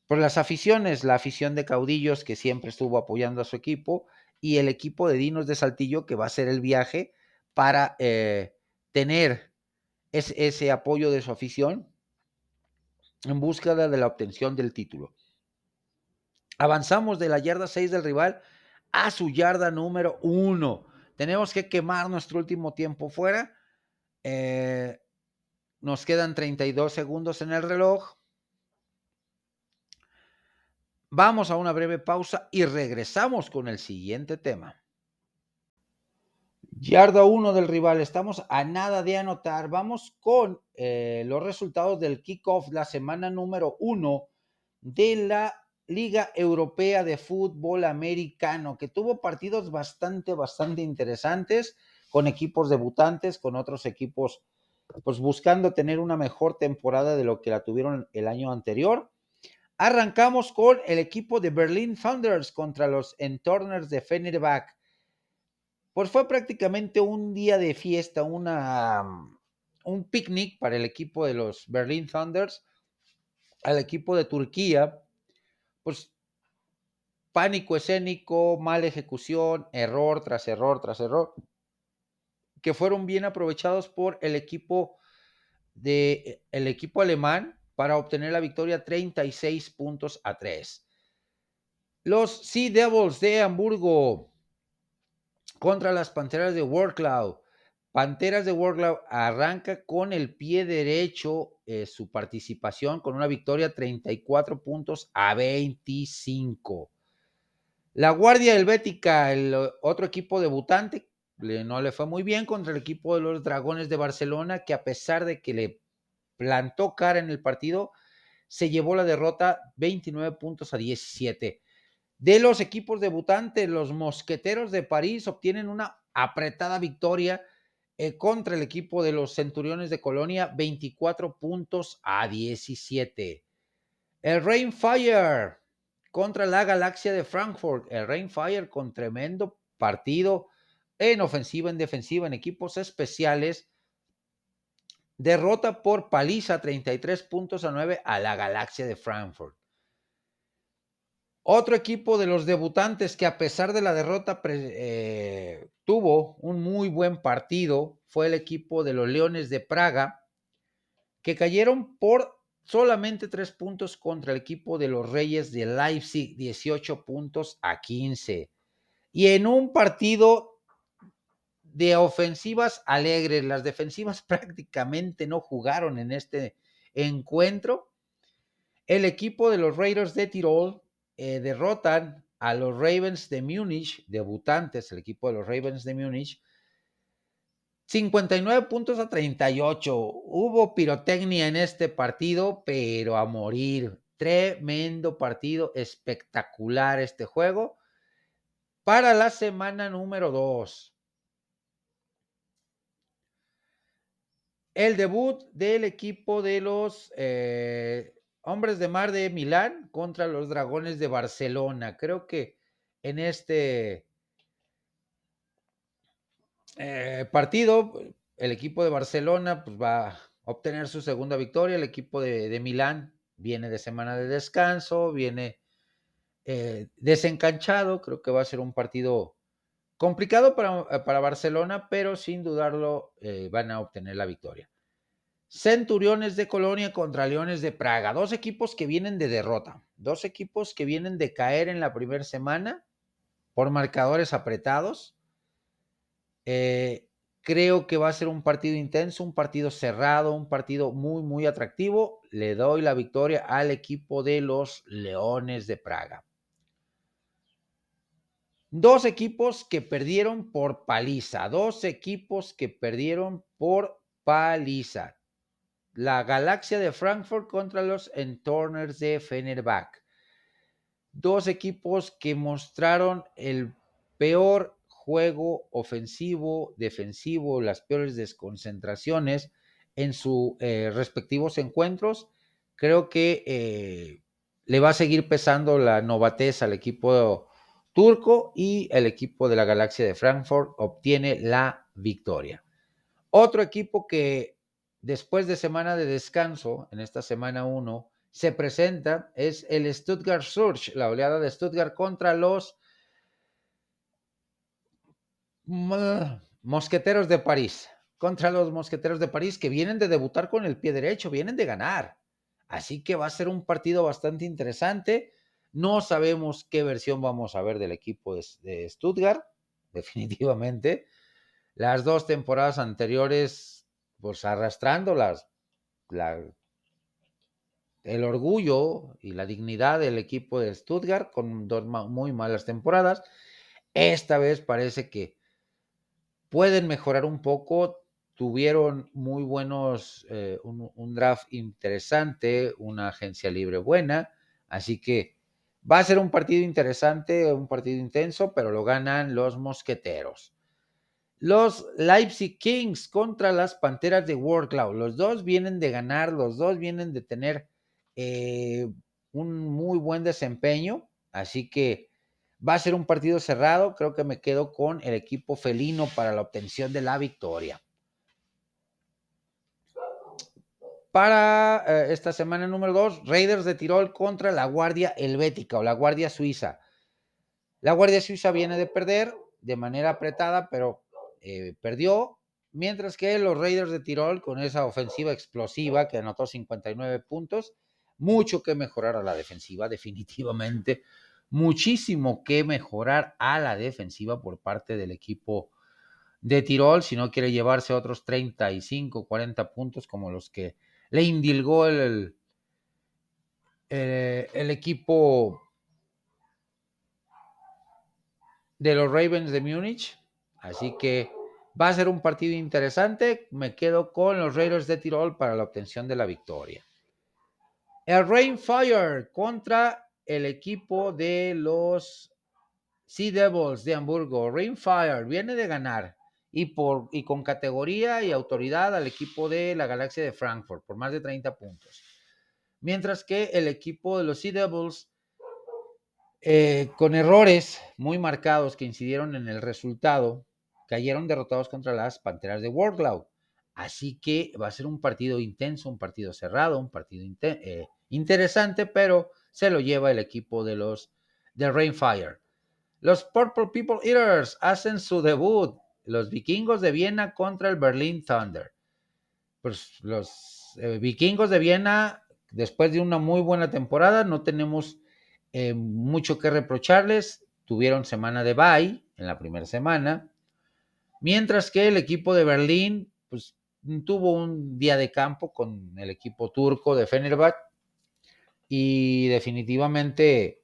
por las aficiones, la afición de Caudillos que siempre estuvo apoyando a su equipo y el equipo de Dinos de Saltillo que va a hacer el viaje para eh, tener ese apoyo de su afición en búsqueda de la obtención del título. Avanzamos de la yarda 6 del rival a su yarda número uno. Tenemos que quemar nuestro último tiempo fuera. Eh, nos quedan 32 segundos en el reloj. Vamos a una breve pausa y regresamos con el siguiente tema. Yarda uno del rival, estamos a nada de anotar. Vamos con eh, los resultados del kickoff, la semana número uno de la Liga Europea de Fútbol Americano, que tuvo partidos bastante, bastante interesantes con equipos debutantes, con otros equipos, pues buscando tener una mejor temporada de lo que la tuvieron el año anterior. Arrancamos con el equipo de Berlin Thunders contra los Entorners de Fenerbahce. Pues fue prácticamente un día de fiesta, una, un picnic para el equipo de los Berlin Thunders, al equipo de Turquía, pues pánico escénico, mala ejecución, error tras error tras error, que fueron bien aprovechados por el equipo de el equipo alemán para obtener la victoria 36 puntos a 3. Los Sea Devils de Hamburgo contra las Panteras de Warcloud. Panteras de Warcloud arranca con el pie derecho eh, su participación con una victoria 34 puntos a 25. La Guardia Helvética, el otro equipo debutante, no le fue muy bien contra el equipo de los Dragones de Barcelona, que a pesar de que le plantó cara en el partido, se llevó la derrota 29 puntos a 17. De los equipos debutantes, los Mosqueteros de París obtienen una apretada victoria eh, contra el equipo de los Centuriones de Colonia, 24 puntos a 17. El Rainfire contra la Galaxia de Frankfurt. El Rainfire con tremendo partido en ofensiva, en defensiva, en equipos especiales. Derrota por paliza 33 puntos a 9 a la Galaxia de Frankfurt. Otro equipo de los debutantes que a pesar de la derrota eh, tuvo un muy buen partido fue el equipo de los Leones de Praga, que cayeron por solamente tres puntos contra el equipo de los Reyes de Leipzig, 18 puntos a 15. Y en un partido de ofensivas alegres, las defensivas [laughs] prácticamente no jugaron en este encuentro. El equipo de los Raiders de Tirol eh, derrotan a los Ravens de Múnich, debutantes, el equipo de los Ravens de Múnich, 59 puntos a 38. Hubo pirotecnia en este partido, pero a morir. Tremendo partido, espectacular este juego. Para la semana número 2. El debut del equipo de los eh, Hombres de Mar de Milán contra los Dragones de Barcelona. Creo que en este eh, partido el equipo de Barcelona pues, va a obtener su segunda victoria. El equipo de, Milán viene de semana de descanso, viene eh, desencanchado. Creo que va a ser un partido complicado para, para Barcelona, pero sin dudarlo eh, van a obtener la victoria. Centuriones de Colonia contra Leones de Praga. Dos equipos que vienen de derrota. Dos equipos que vienen de caer en la primera semana por marcadores apretados. Eh, creo que va a ser un partido intenso, un partido cerrado, un partido muy, muy atractivo. Le doy la victoria al equipo de los Leones de Praga. Dos equipos que perdieron por paliza. Dos equipos que perdieron por paliza la Galaxia de Frankfurt contra los Entorners de Fenerbahce. Dos equipos que mostraron el peor juego ofensivo, defensivo, las peores desconcentraciones en sus eh, respectivos encuentros. Creo que eh, le va a seguir pesando la novatez al equipo turco y el equipo de la Galaxia de Frankfurt obtiene la victoria. Otro equipo que después de semana de descanso, en esta semana 1, se presenta, es el Stuttgart Surge, la oleada de Stuttgart contra los Mosqueteros de París, contra los Mosqueteros de París que vienen de debutar con el pie derecho, vienen de ganar. Así que va a ser un partido bastante interesante. No sabemos qué versión vamos a ver del equipo de Stuttgart, [laughs] definitivamente. Las dos temporadas anteriores pues arrastrando las, el orgullo y la dignidad del equipo de Stuttgart con dos muy malas temporadas. Esta vez parece que pueden mejorar un poco. Tuvieron muy buenos, eh, un, draft interesante, una agencia libre buena. Así que va a ser un partido interesante, un partido intenso, pero lo ganan los mosqueteros. Los Leipzig Kings contra las Panteras de Warclaw. Los dos vienen de ganar, los dos vienen de tener eh, un muy buen desempeño. Así que va a ser un partido cerrado. Creo que me quedo con el equipo felino para la obtención de la victoria. Para eh, esta semana número 2, Raiders de Tirol contra la Guardia Helvética o la Guardia Suiza. La Guardia Suiza viene de perder de manera apretada, pero eh, perdió, mientras que los Raiders de Tirol, con esa ofensiva explosiva que anotó 59 puntos, mucho que mejorar a la defensiva, definitivamente, muchísimo que mejorar a la defensiva por parte del equipo de Tirol, si no quiere llevarse otros 35, 40 puntos como los que le indilgó el, el, el equipo de los Ravens de Múnich. Así que Va a ser un partido interesante. Me quedo con los Raiders de Tirol para la obtención de la victoria. El Rainfire contra el equipo de los Sea Devils de Hamburgo. Rainfire viene de ganar y, por, y con categoría y autoridad al equipo de la Galaxia de Frankfurt por más de 30 puntos. Mientras que el equipo de los Sea Devils eh, con errores muy marcados que incidieron en el resultado, cayeron derrotados contra las Panteras de Warcloud. Así que va a ser un partido intenso, un partido cerrado, un partido eh, interesante, pero se lo lleva el equipo de los de Rainfire. Los Purple People Eaters hacen su debut. Los vikingos de Viena contra el Berlin Thunder. Pues los eh, vikingos de Viena, después de una muy buena temporada, no tenemos eh, mucho que reprocharles. Tuvieron semana de bye en la primera semana. Mientras que el equipo de Berlín, pues tuvo un día de campo con el equipo turco de Fenerbahce y definitivamente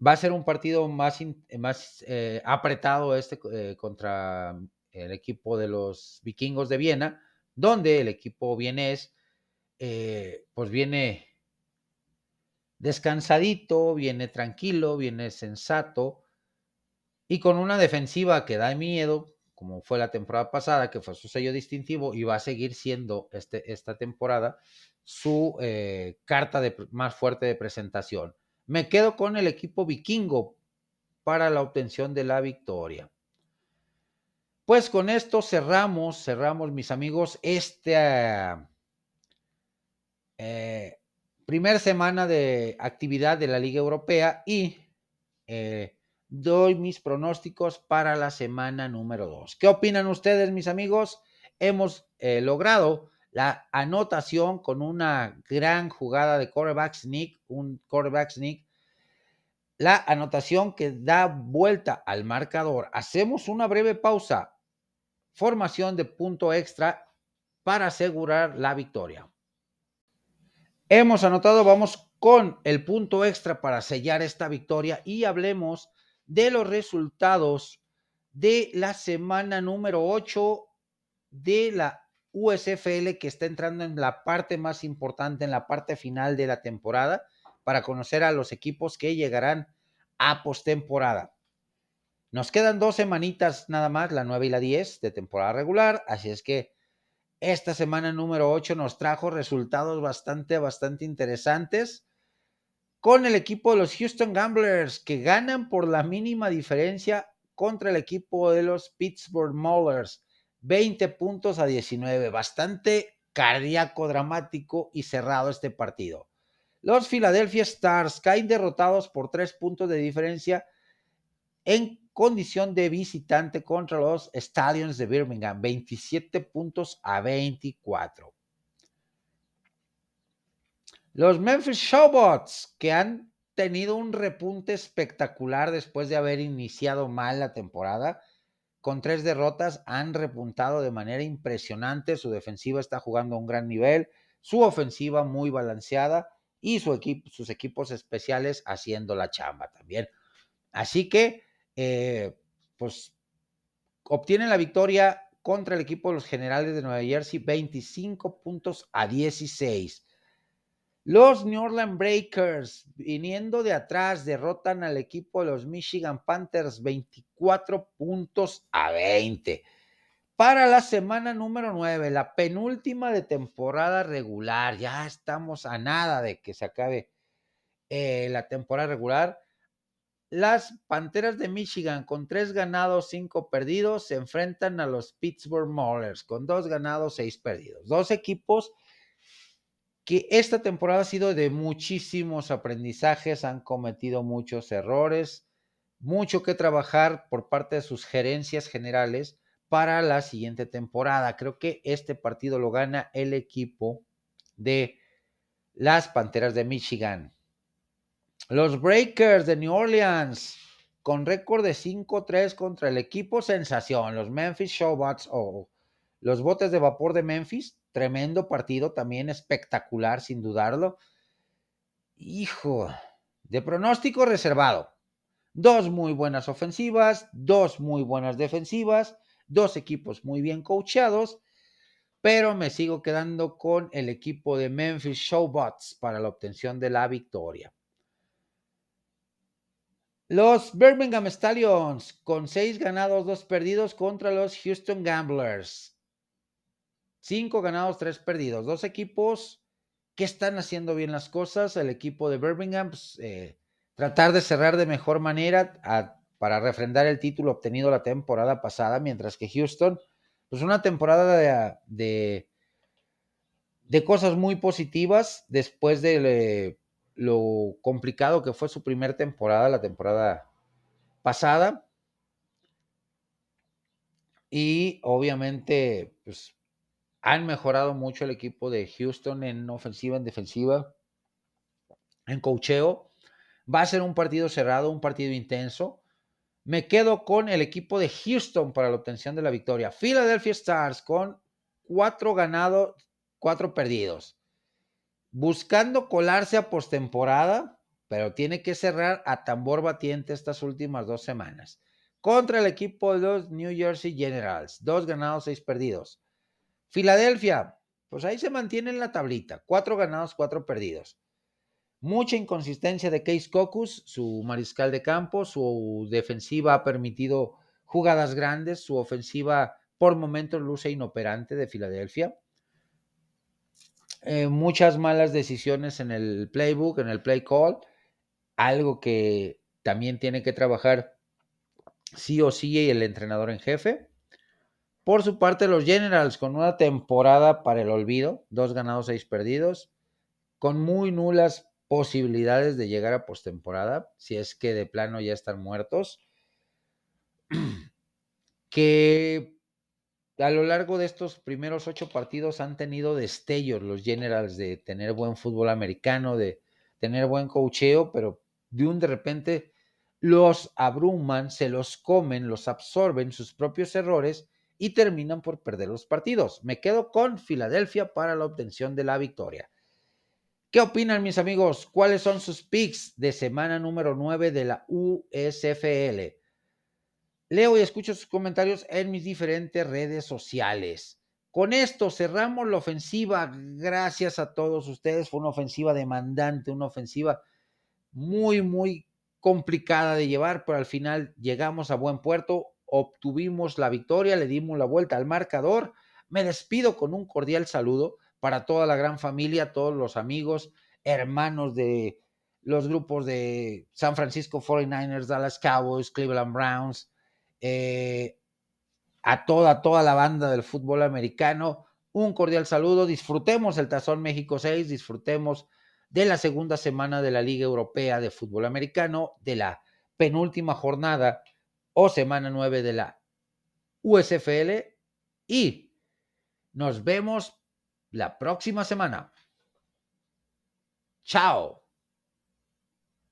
va a ser un partido más, más eh, apretado este eh, contra el equipo de los vikingos de Viena, donde el equipo vienés eh, pues viene descansadito, viene tranquilo, viene sensato y con una defensiva que da miedo, como fue la temporada pasada, que fue su sello distintivo y va a seguir siendo este, esta temporada su carta de, más fuerte de presentación. Me quedo con el equipo vikingo para la obtención de la victoria. Pues con esto cerramos, cerramos mis amigos, esta eh, primera semana de actividad de la Liga Europea y eh, doy mis pronósticos para la semana número 2. ¿Qué opinan ustedes, mis amigos? Hemos eh, logrado la anotación con una gran jugada de quarterback sneak, un quarterback sneak, la anotación que da vuelta al marcador. Hacemos una breve pausa. Formación de punto extra para asegurar la victoria. Hemos anotado, vamos con el punto extra para sellar esta victoria y hablemos de los resultados de la semana número 8 de la USFL que está entrando en la parte más importante, en la parte final de la temporada, para conocer a los equipos que llegarán a postemporada. Nos quedan dos semanitas nada más, la 9 y la 10 de temporada regular, así es que esta semana número 8 nos trajo resultados bastante, bastante interesantes con el equipo de los Houston Gamblers que ganan por la mínima diferencia contra el equipo de los Pittsburgh Maulers. 20 puntos a 19. Bastante cardíaco, dramático y cerrado este partido. Los Philadelphia Stars caen derrotados por tres puntos de diferencia en condición de visitante contra los Stallions de Birmingham, 27 puntos a 24. Los Memphis Showbots, que han tenido un repunte espectacular después de haber iniciado mal la temporada, con tres derrotas han repuntado de manera impresionante. Su defensiva está jugando a un gran nivel, su ofensiva muy balanceada y su equipo, sus equipos especiales haciendo la chamba también. Así que, eh, pues, obtienen la victoria contra el equipo de los Generales de Nueva Jersey, 25 puntos a 16. Los New Orleans Breakers, viniendo de atrás, derrotan al equipo de los Michigan Panthers 24 puntos a 20. Para la semana número 9, la penúltima de temporada regular, ya estamos a nada de que se acabe eh, la temporada regular. Las Panteras de Michigan, con tres ganados, cinco perdidos, se enfrentan a los Pittsburgh Maulers, con dos ganados, seis perdidos. Dos equipos que esta temporada ha sido de muchísimos aprendizajes, han cometido muchos errores, mucho que trabajar por parte de sus gerencias generales para la siguiente temporada. Creo que este partido lo gana el equipo de las Panteras de Michigan. Los Breakers de New Orleans con récord de 5-3 contra el equipo sensación, los Memphis Showbots o los botes de vapor de Memphis, tremendo partido, también espectacular, sin dudarlo. Hijo, de pronóstico reservado. Dos muy buenas ofensivas, dos muy buenas defensivas, dos equipos muy bien coachados, pero me sigo quedando con el equipo de Memphis Showbots para la obtención de la victoria. Los Birmingham Stallions con seis ganados, dos perdidos contra los Houston Gamblers. Cinco ganados, tres perdidos. Dos equipos que están haciendo bien las cosas. El equipo de Birmingham, pues, eh, tratar de cerrar de mejor manera para refrendar el título obtenido la temporada pasada, mientras que Houston, pues una temporada de, de, cosas muy positivas después de lo complicado que fue su primera temporada, la temporada pasada. Y obviamente, pues han mejorado mucho el equipo de Houston en ofensiva, en defensiva, en cocheo. Va a ser un partido cerrado, un partido intenso. Me quedo con el equipo de Houston para la obtención de la victoria. Philadelphia Stars con cuatro ganados, cuatro perdidos. Buscando colarse a postemporada, pero tiene que cerrar a tambor batiente estas últimas dos semanas. Contra el equipo de los New Jersey Generals, dos ganados, seis perdidos. Filadelfia, pues ahí se mantiene en la tablita, cuatro ganados, cuatro perdidos. Mucha inconsistencia de Case Cocus, su mariscal de campo, su defensiva ha permitido jugadas grandes, su ofensiva por momentos luce inoperante de Filadelfia. Eh, muchas malas decisiones en el playbook, en el play call, algo que también tiene que trabajar sí o sí el entrenador en jefe. Por su parte, los Generals con una temporada para el olvido, dos ganados, seis perdidos, con muy nulas posibilidades de llegar a postemporada, si es que de plano ya están muertos, [clears throat] que a lo largo de estos primeros ocho partidos han tenido destellos los Generals de tener buen fútbol americano, de tener buen cocheo, pero de un de repente los abruman, se los comen, los absorben sus propios errores y terminan por perder los partidos. Me quedo con Filadelfia para la obtención de la victoria. ¿Qué opinan mis amigos? ¿Cuáles son sus picks de semana número 9 de la USFL? Leo y escucho sus comentarios en mis diferentes redes sociales. Con esto cerramos la ofensiva. Gracias a todos ustedes. Fue una ofensiva demandante, una ofensiva muy, muy complicada de llevar, pero al final llegamos a buen puerto, obtuvimos la victoria, le dimos la vuelta al marcador. Me despido con un cordial saludo para toda la gran familia, todos los amigos, hermanos de los grupos de San Francisco 49ers, Dallas Cowboys, Cleveland Browns, eh, a toda, toda la banda del fútbol americano. Un cordial saludo. Disfrutemos el Tazón México 6, disfrutemos de la segunda semana de la Liga Europea de Fútbol Americano, de la penúltima jornada o semana 9 de la USFL y nos vemos la próxima semana. Chao.